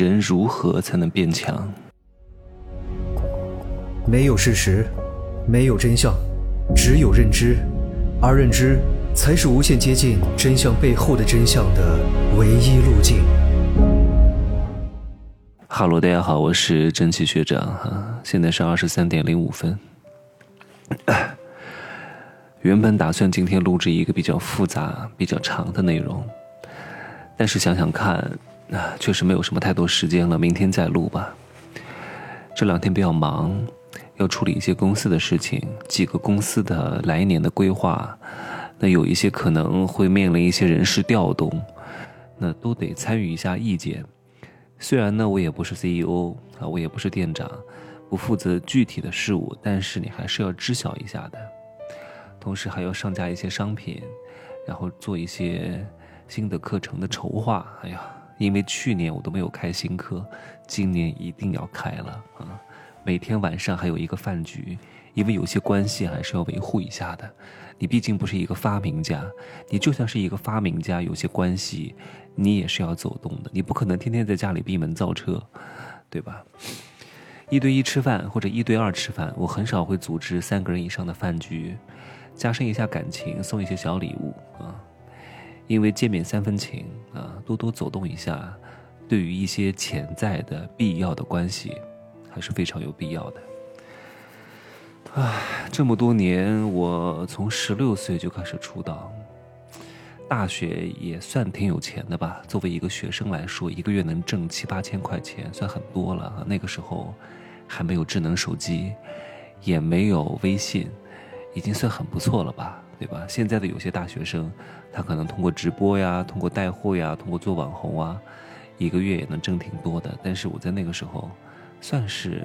人如何才能变强？没有事实，没有真相，只有认知，而认知才是无限接近真相背后的真相的唯一路径。哈喽，大家好，我是真奇学长哈，现在是二十三点零五分。原本打算今天录制一个比较复杂、比较长的内容，但是想想看。那确实没有什么太多时间了，明天再录吧。这两天比较忙，要处理一些公司的事情，几个公司的来年的规划，那有一些可能会面临一些人事调动，那都得参与一下意见。虽然呢，我也不是 CEO 啊，我也不是店长，不负责具体的事务，但是你还是要知晓一下的。同时还要上架一些商品，然后做一些新的课程的筹划。哎呀。因为去年我都没有开新课，今年一定要开了啊！每天晚上还有一个饭局，因为有些关系还是要维护一下的。你毕竟不是一个发明家，你就算是一个发明家，有些关系你也是要走动的。你不可能天天在家里闭门造车，对吧？一对一吃饭或者一对二吃饭，我很少会组织三个人以上的饭局，加深一下感情，送一些小礼物啊。因为见面三分情啊，多多走动一下，对于一些潜在的必要的关系，还是非常有必要的。唉，这么多年，我从十六岁就开始出道，大学也算挺有钱的吧。作为一个学生来说，一个月能挣七八千块钱，算很多了。那个时候还没有智能手机，也没有微信，已经算很不错了吧。对吧？现在的有些大学生，他可能通过直播呀，通过带货呀，通过做网红啊，一个月也能挣挺多的。但是我在那个时候，算是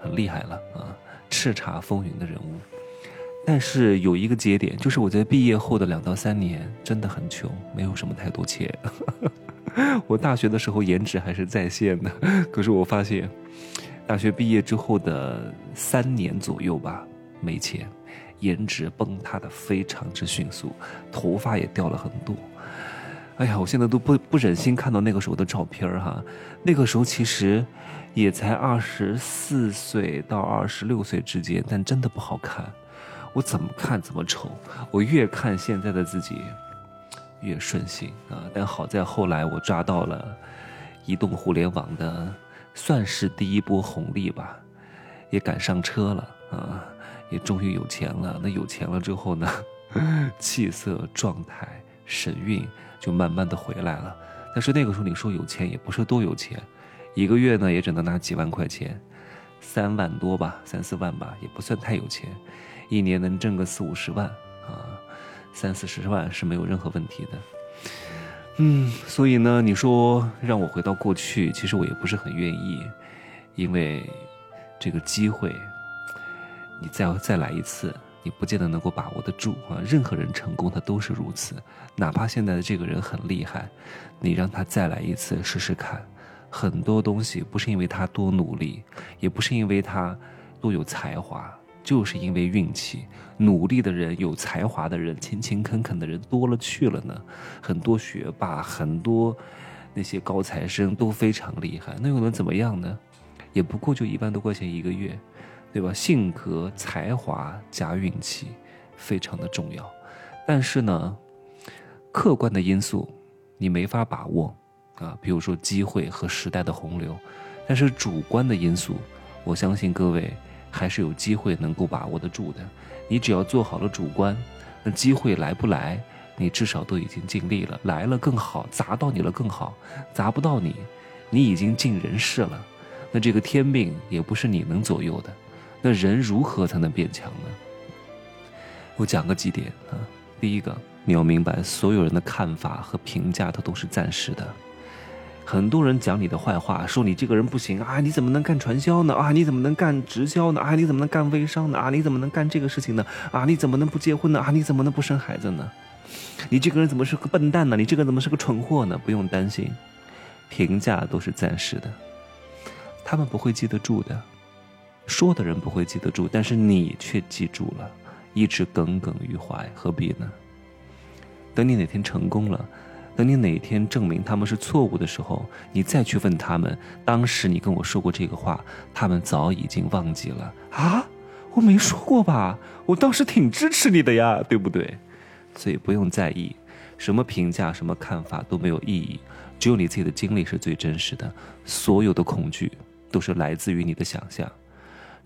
很厉害了啊，叱咤风云的人物。但是有一个节点，就是我在毕业后的两到三年真的很穷，没有什么太多钱。我大学的时候颜值还是在线的，可是我发现，大学毕业之后的三年左右吧，没钱。颜值崩塌的非常之迅速，头发也掉了很多。哎呀，我现在都不不忍心看到那个时候的照片哈。那个时候其实也才二十四岁到二十六岁之间，但真的不好看。我怎么看怎么丑。我越看现在的自己越顺心啊。但好在后来我抓到了移动互联网的算是第一波红利吧，也赶上车了啊。也终于有钱了。那有钱了之后呢，气色、状态、神韵就慢慢的回来了。但是那个时候你说有钱也不是多有钱，一个月呢也只能拿几万块钱，三万多吧，三四万吧，也不算太有钱。一年能挣个四五十万啊，三四十万是没有任何问题的。嗯，所以呢，你说让我回到过去，其实我也不是很愿意，因为这个机会。你再要再来一次，你不见得能够把握得住啊！任何人成功，他都是如此。哪怕现在的这个人很厉害，你让他再来一次试试看，很多东西不是因为他多努力，也不是因为他多有才华，就是因为运气。努力的人、有才华的人、勤勤恳恳的人多了去了呢。很多学霸、很多那些高材生都非常厉害，那又能怎么样呢？也不过就一万多块钱一个月。对吧？性格、才华加运气，非常的重要。但是呢，客观的因素你没法把握啊，比如说机会和时代的洪流。但是主观的因素，我相信各位还是有机会能够把握得住的。你只要做好了主观，那机会来不来，你至少都已经尽力了。来了更好，砸到你了更好；砸不到你，你已经尽人事了。那这个天命也不是你能左右的。那人如何才能变强呢？我讲个几点啊。第一个，你要明白，所有人的看法和评价，它都是暂时的。很多人讲你的坏话，说你这个人不行啊，你怎么能干传销呢？啊，你怎么能干直销呢？啊，你怎么能干微商呢？啊，你怎么能干这个事情呢？啊，你怎么能不结婚呢？啊，你怎么能不生孩子呢？你这个人怎么是个笨蛋呢？你这个怎么是个蠢货呢？不用担心，评价都是暂时的，他们不会记得住的。说的人不会记得住，但是你却记住了，一直耿耿于怀，何必呢？等你哪天成功了，等你哪天证明他们是错误的时候，你再去问他们，当时你跟我说过这个话，他们早已经忘记了啊！我没说过吧？我当时挺支持你的呀，对不对？所以不用在意，什么评价、什么看法都没有意义，只有你自己的经历是最真实的。所有的恐惧都是来自于你的想象。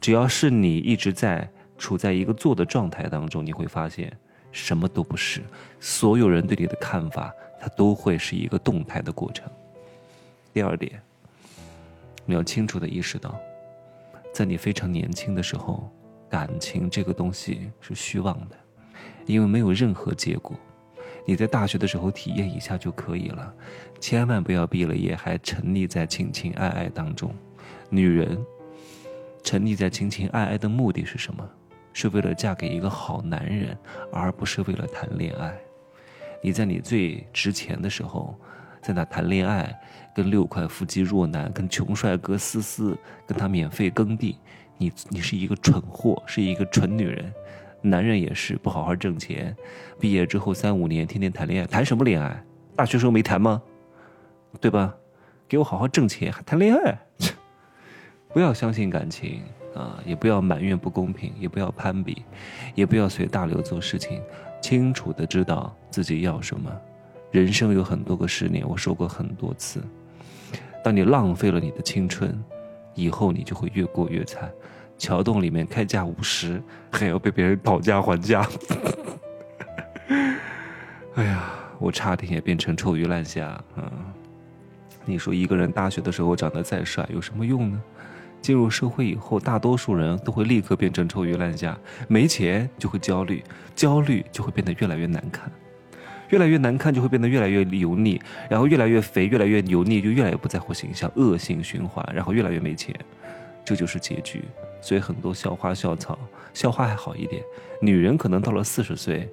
只要是你一直在处在一个做的状态当中，你会发现什么都不是。所有人对你的看法。它都会是一个动态的过程。第二点，你要清楚的意识到，在你非常年轻的时候，感情这个东西是虚妄的，因为没有任何结果。你在大学的时候体验一下就可以了，千万不要毕了业还沉溺在情情爱爱当中。女人沉溺在情情爱爱的目的是什么？是为了嫁给一个好男人，而不是为了谈恋爱。你在你最值钱的时候，在那谈恋爱，跟六块腹肌弱男，跟穷帅哥思思，跟他免费耕地，你你是一个蠢货，是一个蠢女人。男人也是不好好挣钱，毕业之后三五年天天谈恋爱，谈什么恋爱？大学时候没谈吗？对吧？给我好好挣钱，还谈恋爱？不要相信感情啊！也不要埋怨不公平，也不要攀比，也不要随大流做事情。清楚的知道自己要什么，人生有很多个十年，我说过很多次。当你浪费了你的青春，以后你就会越过越惨。桥洞里面开价五十，还要被别人讨价还价。哎呀，我差点也变成臭鱼烂虾啊！你说一个人大学的时候长得再帅，有什么用呢？进入社会以后，大多数人都会立刻变成臭鱼烂虾。没钱就会焦虑，焦虑就会变得越来越难看，越来越难看就会变得越来越油腻，然后越来越肥，越来越油腻，就越来越不在乎形象，恶性循环，然后越来越没钱，这就是结局。所以很多校花校草，校花还好一点，女人可能到了四十岁，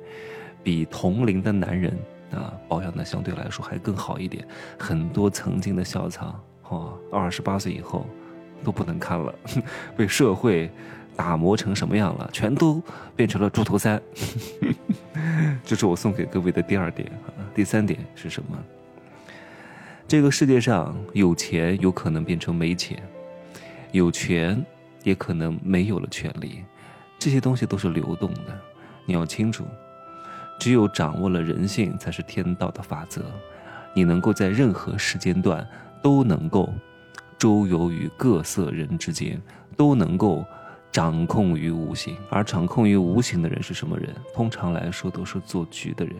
比同龄的男人啊保养的相对来说还更好一点。很多曾经的校草，哦，二十八岁以后。都不能看了，被社会打磨成什么样了？全都变成了猪头三。这是我送给各位的第二点。第三点是什么？这个世界上有钱有可能变成没钱，有权也可能没有了权利，这些东西都是流动的。你要清楚，只有掌握了人性，才是天道的法则。你能够在任何时间段都能够。周游于各色人之间，都能够掌控于无形。而掌控于无形的人是什么人？通常来说，都是做局的人。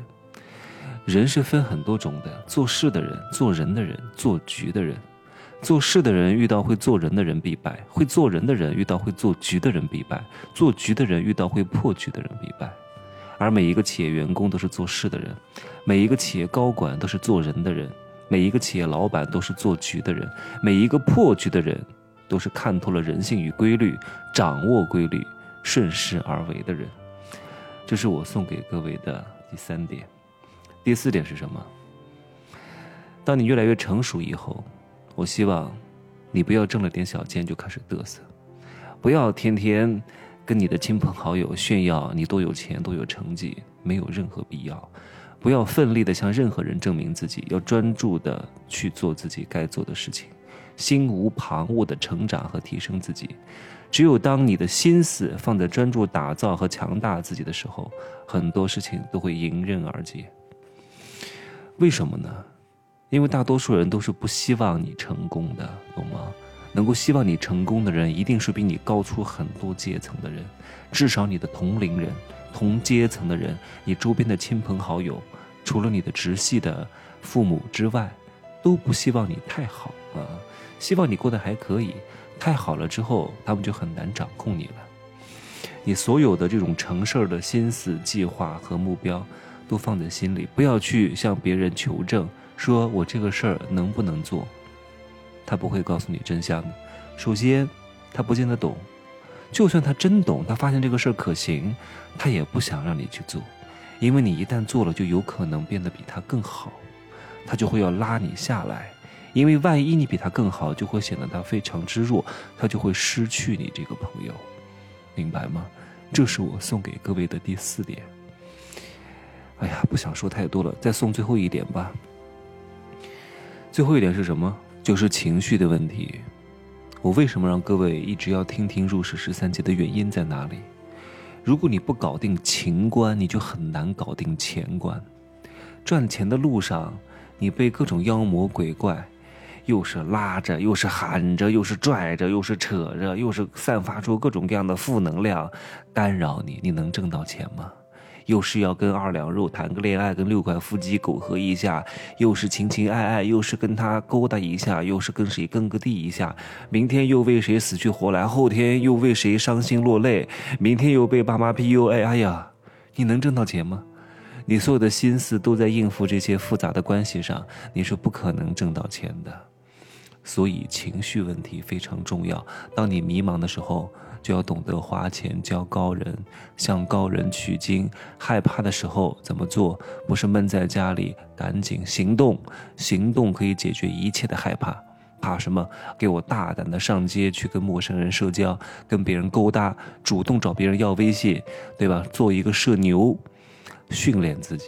人是分很多种的：做事的人、做人的人、做局的人。做事的人遇到会做人的人必败；会做人的人遇到会做局的人必败；做局的人遇到会破局的人必败。而每一个企业员工都是做事的人，每一个企业高管都是做人的人。每一个企业老板都是做局的人，每一个破局的人，都是看透了人性与规律，掌握规律，顺势而为的人。这是我送给各位的第三点。第四点是什么？当你越来越成熟以后，我希望你不要挣了点小钱就开始嘚瑟，不要天天跟你的亲朋好友炫耀你多有钱、多有成绩，没有任何必要。不要奋力的向任何人证明自己，要专注的去做自己该做的事情，心无旁骛的成长和提升自己。只有当你的心思放在专注打造和强大自己的时候，很多事情都会迎刃而解。为什么呢？因为大多数人都是不希望你成功的，懂吗？能够希望你成功的人，一定是比你高出很多阶层的人，至少你的同龄人。同阶层的人，你周边的亲朋好友，除了你的直系的父母之外，都不希望你太好啊，希望你过得还可以。太好了之后，他们就很难掌控你了。你所有的这种成事儿的心思、计划和目标，都放在心里，不要去向别人求证，说我这个事儿能不能做。他不会告诉你真相的。首先，他不见得懂。就算他真懂，他发现这个事儿可行，他也不想让你去做，因为你一旦做了，就有可能变得比他更好，他就会要拉你下来，因为万一你比他更好，就会显得他非常之弱，他就会失去你这个朋友，明白吗？这是我送给各位的第四点。哎呀，不想说太多了，再送最后一点吧。最后一点是什么？就是情绪的问题。我为什么让各位一直要听听入世十三节的原因在哪里？如果你不搞定情关，你就很难搞定钱关。赚钱的路上，你被各种妖魔鬼怪，又是拉着，又是喊着，又是拽着，又是扯着，又是散发出各种各样的负能量，干扰你，你能挣到钱吗？又是要跟二两肉谈个恋爱，跟六块腹肌苟合一下，又是情情爱爱，又是跟他勾搭一下，又是跟谁跟个地一下，明天又为谁死去活来，后天又为谁伤心落泪，明天又被爸妈 PUA，哎呀，你能挣到钱吗？你所有的心思都在应付这些复杂的关系上，你是不可能挣到钱的。所以情绪问题非常重要。当你迷茫的时候，就要懂得花钱教高人，向高人取经。害怕的时候怎么做？不是闷在家里，赶紧行动。行动可以解决一切的害怕。怕什么？给我大胆的上街去跟陌生人社交，跟别人勾搭，主动找别人要微信，对吧？做一个社牛，训练自己。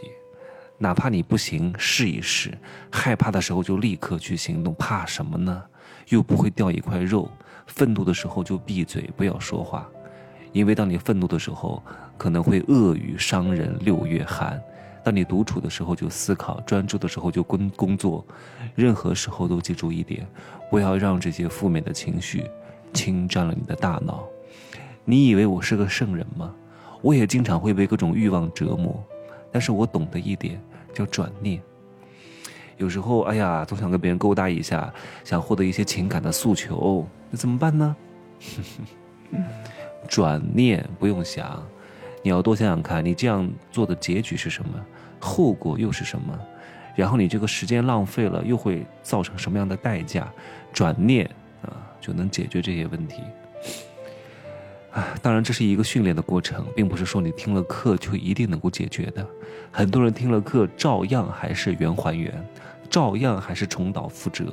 哪怕你不行，试一试。害怕的时候就立刻去行动，怕什么呢？又不会掉一块肉。愤怒的时候就闭嘴，不要说话，因为当你愤怒的时候，可能会恶语伤人六月寒。当你独处的时候就思考，专注的时候就工工作。任何时候都记住一点，不要让这些负面的情绪侵占了你的大脑。你以为我是个圣人吗？我也经常会被各种欲望折磨，但是我懂得一点。叫转念。有时候，哎呀，总想跟别人勾搭一下，想获得一些情感的诉求，那怎么办呢？转念不用想，你要多想想看，你这样做的结局是什么，后果又是什么，然后你这个时间浪费了，又会造成什么样的代价？转念啊，就能解决这些问题。啊，当然这是一个训练的过程，并不是说你听了课就一定能够解决的。很多人听了课照样还是圆还原，照样还是重蹈覆辙。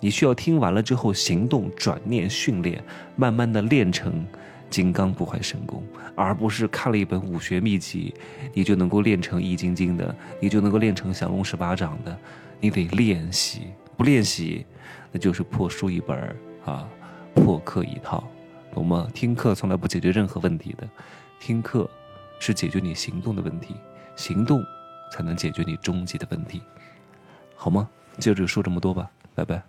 你需要听完了之后行动转念训练，慢慢的练成金刚不坏神功，而不是看了一本武学秘籍，你就能够练成易筋经的，你就能够练成降龙十八掌的。你得练习，不练习，那就是破书一本啊，破课一套。懂吗？听课从来不解决任何问题的，听课是解决你行动的问题，行动才能解决你终极的问题，好吗？接着说这么多吧，拜拜。